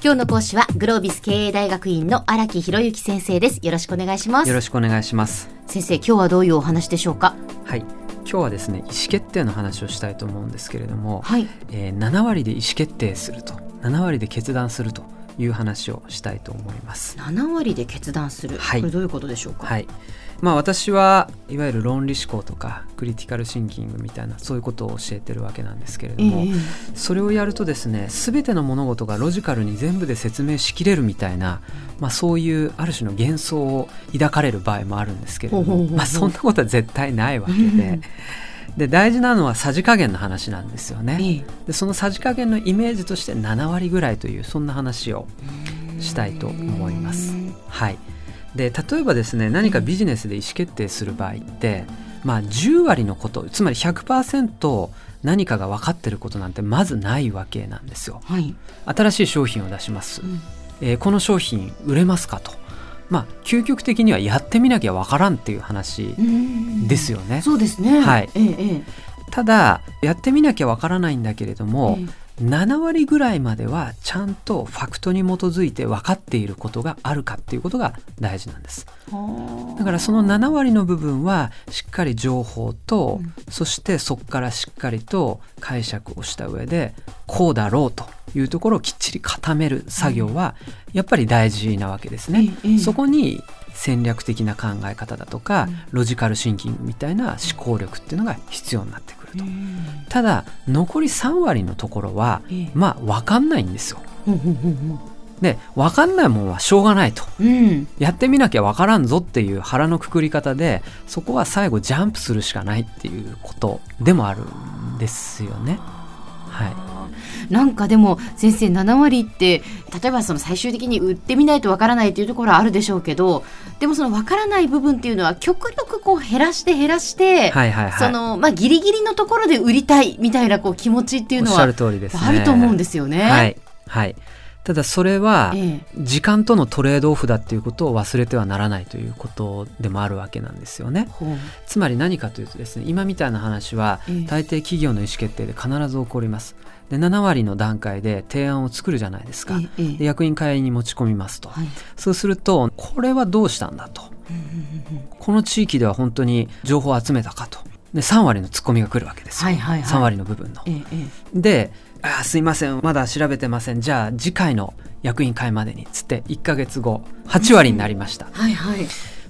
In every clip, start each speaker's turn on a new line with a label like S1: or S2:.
S1: 今日の講師はグロービス経営大学院の荒木博之先生です。よろしくお願いします。
S2: よろしくお願いします。
S1: 先生今日はどういうお話でしょうか？
S2: はい。今日はですね意思決定の話をしたいと思うんですけれども、
S1: はい。
S2: えー7割で意思決定すると。7割で決断するという話をしたいと思います。
S1: 7割で決断する、
S2: はい。
S1: これどういうことでしょうか、
S2: はい。まあ私はいわゆる論理思考とかクリティカルシンキングみたいなそういうことを教えてるわけなんですけれども、
S1: ええ
S2: それをやるとですね全ての物事がロジカルに全部で説明しきれるみたいな、まあ、そういうある種の幻想を抱かれる場合もあるんですけれどもまあそんなことは絶対ないわけ
S1: うん
S2: で。で大事なのはさじ加減の話なんですよね。
S1: ええ
S2: でそのさじ加減のイメージとして7割ぐらいというそんな話をしたいと思います。はい、で例えばですね何かビジネスで意思決定する場合って、まあ、10割のことつまり100%何かが分かってることなんてまずないわけなんですよ。
S1: はい、
S2: 新しい商品を出します、
S1: うん
S2: えーこの商品売れますかと。まあ究極的にはやってみなきゃ分からんっていう話ですよね。
S1: そうですね。
S2: はい。
S1: えええ
S2: ただやってみなきゃ分からないんだけれど
S1: え
S2: も、
S1: え
S2: 7割ぐらいまではちゃんとファクトに基づいて分かっていることがあるかっていうことが大事なんです。
S1: え
S2: だからその7割の部分はしっかり情報と、
S1: うん。
S2: そしてそこからしっかりと解釈をした上でこうだろうというところをきっちり固める作業はやっぱり大事なわけですね、そこに戦略的な考え方だとか、
S1: うん。
S2: ロジカルシンキングみたいな思考力っていうのが必要になってくると、
S1: うん
S2: ただ残り3割のところは
S1: ええ。
S2: まあ分かんないんですよ。で分かんないもんはしょうがないと。
S1: うん。
S2: やってみなきゃ分からんぞっていう腹のくくり方でそこは最後ジャンプするしかないっていうことでもあるんですよね。は
S1: なんかでも先生7割って例えばその最終的に売ってみないとわからないというところはあるでしょうけどでもそのわからない部分っていうのは極力こう減らして減らして、
S2: い、はいはいはい
S1: そのまあギリギリのところで売りたいみたいなこう気持ちっていうのは。あると思うんですよね。
S2: はいはいただそれは
S1: ええ
S2: 時間とのトレードオフだっていうことを忘れてはならないということでもあるわけなんですよね。つまり何かというとですね今みたいな話は
S1: ええ
S2: 大抵企業の意思決定で必ず起こります。で7割の段階で提案を作るじゃないですか。
S1: ええええ。
S2: で役員会に持ち込みますと、
S1: はい。
S2: そうするとこれはどうしたんだと。この地域では本当に情報を集めたかと。で3割のツッコミが来るわけですよ、
S1: はいはいはい。
S2: 3割の部分の。
S1: えええ
S2: であーすいません。まだ調べてません。じゃあ次回の役員会までにつって1ヶ月後8割になりました、
S1: えはいはい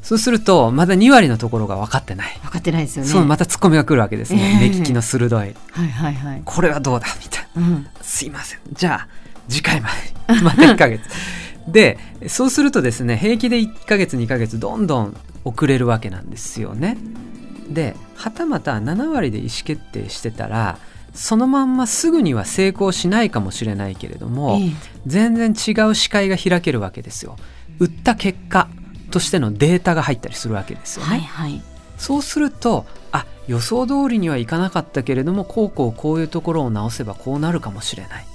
S2: そうするとまだ2割のところが分かってない、
S1: 分かってないですよね。
S2: そうまたツッコミが来るわけですね、
S1: ええ。
S2: 目利きの鋭い。
S1: はいはいはい。
S2: これはどうだみたいな。
S1: うん。
S2: すいません。じゃあ次回まで。にまた1ヶ月。でそうするとですね平気で1ヶ月2ヶ月どんどん遅れるわけなんですよね。ではたまた7割で意思決定してたらそのまんますぐには成功しないかもしれないけれども、
S1: ええ。
S2: 全然違う視界が開けるわけですよ。売った結果としてのデータが入ったりするわけですよね、
S1: はいはい。
S2: そうするとあ予想通りにはいかなかったけれどもこうこうこういうところを直せばこうなるかもしれない。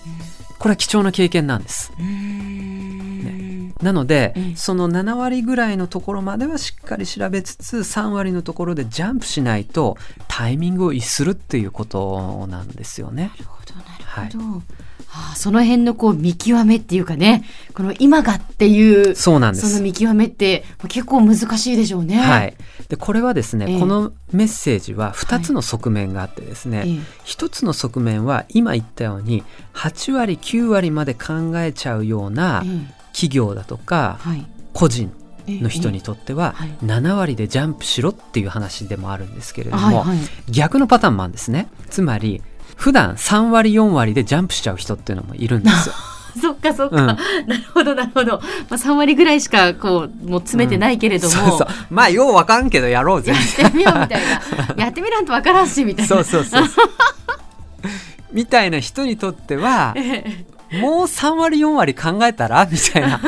S2: これは貴重な経験なんです。
S1: うーん。
S2: なので、
S1: うん。
S2: その7割ぐらいのところまではしっかり調べつつ3割のところでジャンプしないとタイミングを逸するっていうことなんですよね。
S1: なるほどなるほど。はあ、その辺のこう見極めっていうかね、この今がっていう
S2: そうなんです。
S1: その見極めって結構難しいでしょうね。
S2: はい、でこれはですね、
S1: ええ。
S2: このメッセージは2つの側面があってですね、
S1: ええ。
S2: 一つの側面は今言ったように8割9割まで考えちゃうような
S1: ええ。
S2: 企業だとか
S1: はい。
S2: 個人
S1: ええ。
S2: の人にとっては
S1: はい。
S2: 7割でジャンプしろっていう話でもあるんですけれども、
S1: はいはい。
S2: 逆のパターンもあるんですね。つまり普段3割4割でジャンプしちゃう人っていうのもいるんですよ。
S1: そっかそっか、
S2: うん。
S1: なるほどなるほど。まあ三割ぐらいしかこうもう詰めてないけれども、
S2: そうそう。まあようわかんけどやろうぜ。
S1: やってみようみたいな。やってみらんとわからんしみたいな。
S2: そうそうそうそう。みたいな人にとっては
S1: ええ。
S2: もう3割4割考えたら？みたいな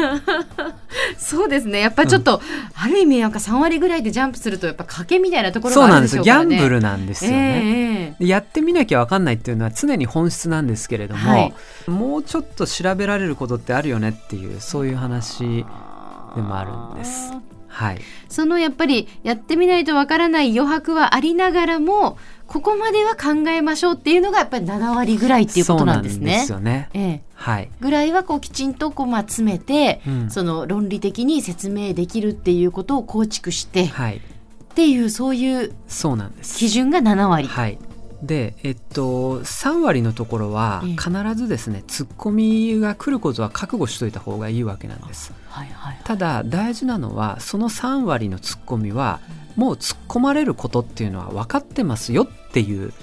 S1: そうですね。やっぱちょっと、ある意味なんか3割ぐらいでジャンプするとやっぱ賭けみたいなところ
S2: そうなんで
S1: があるですしょうからね。
S2: よギャンブルなんですよね。
S1: えええ
S2: でやってみなきゃ分かんないっていうのは常に本質なんですけれども、
S1: はい
S2: もうちょっと調べられることってあるよねっていうそういう話でもあるんです。
S1: あ
S2: はい。
S1: そのやっぱりやってみないとわからない余白はありながらもここまでは考えましょうっていうのがやっぱり7割ぐらいっていうことなんですね。
S2: そうなんですよね。
S1: ええ、
S2: はい、
S1: ぐらいはこうきちんとこうまあ詰めて、
S2: うん。
S1: その論理的に説明できるっていうことを構築して、
S2: はい、
S1: っていうそういう
S2: そうなんです。
S1: 基準が7割。
S2: はいでえっと3割のところは
S1: ええ。
S2: 必ずですねツッコミが来ることは覚悟しといた方がいいわけなんです。
S1: はいはい
S2: ただ大事なのはその3割のツッコミはもう突っ込まれることっていうのは分かってますよっていう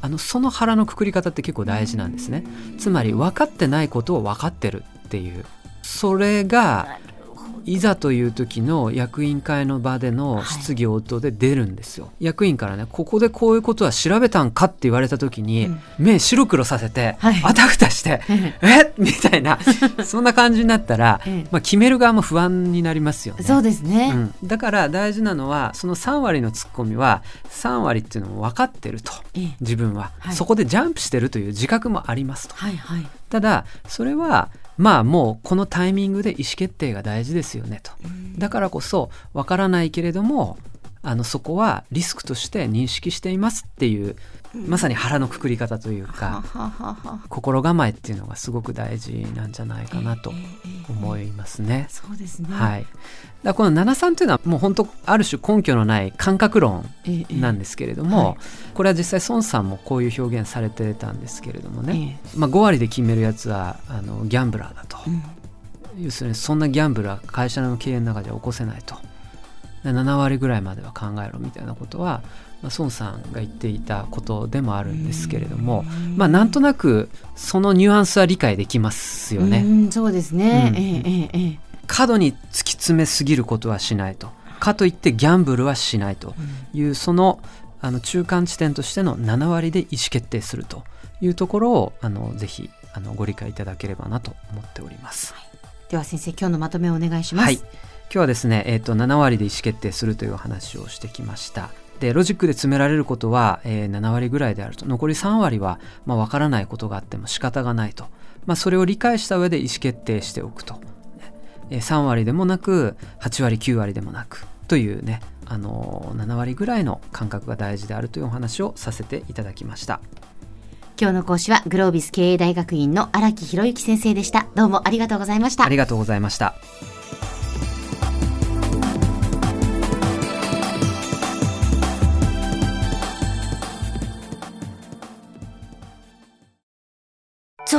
S2: あのその腹のくくり方って結構大事なんですね。つまり分かってないことを分かってるっていう。それがいざという時の役員会の場での質疑応答で出るんですよ、役員からねここでこういうことは調べたんかって言われた時に、
S1: うん。
S2: 目白黒させて、
S1: はい。
S2: あたふたしてえ？みたいな そんな感じになったら、
S1: ええ。
S2: まあ、決める側も不安になりますよね。
S1: そうですね。
S2: うん、だから大事なのはその3割のツッコミは3割っていうのも分かってると
S1: ええ。
S2: 自分は、
S1: はい。
S2: そこでジャンプしてるという自覚もありますと。
S1: はいはい。
S2: ただそれはまあもうこのタイミングで意思決定が大事ですよねと。だからこそ分からないけれどもあのそこはリスクとして認識していますっていうまさに腹のくくり方という
S1: は
S2: か。心構えっていうのがすごく大事なんじゃないかなと思いますね。
S1: そうですね。
S2: はい、だこの73というのはもう本当ある種根拠のない感覚論
S1: ええ
S2: なんですけれども、
S1: はい。
S2: これは実際孫さんもこういう表現されてたんですけれどもね、
S1: え
S2: まあ、5割で決めるやつはあのギャンブラーだと、
S1: えうん。
S2: 要するにそんなギャンブルは会社の経営の中では起こせないと。で7割ぐらいまでは考えろみたいなことは、まあ、孫さんが言っていたことでもあるんですけれども、まあ、なんとなくそのニュアンスは理解できますよね。
S1: うんそうですね。
S2: うん
S1: ええ
S2: 過度に突き詰めすぎることはしないとかといってギャンブルはしないというそのあの中間地点としての7割で意思決定するというところをあのぜひあのご理解いただければなと思っております。
S1: では先生今日のまとめをお願いします。
S2: はい、今日はですね、えー、と7割で意思決定するというお話をしてきました。でロジックで詰められることは、えー7割ぐらいであると残り3割は、まあ、分からないことがあっても仕方がないと、まあ、それを理解した上で意思決定しておくと、えー3割でもなく8割9割でもなくというねあのー7割ぐらいの感覚が大事であるというお話をさせていただきました。
S1: 今日の講師はグロービス経営大学院の荒木博之先生でした。どうもありがとうございました
S2: あ。りがとうございました。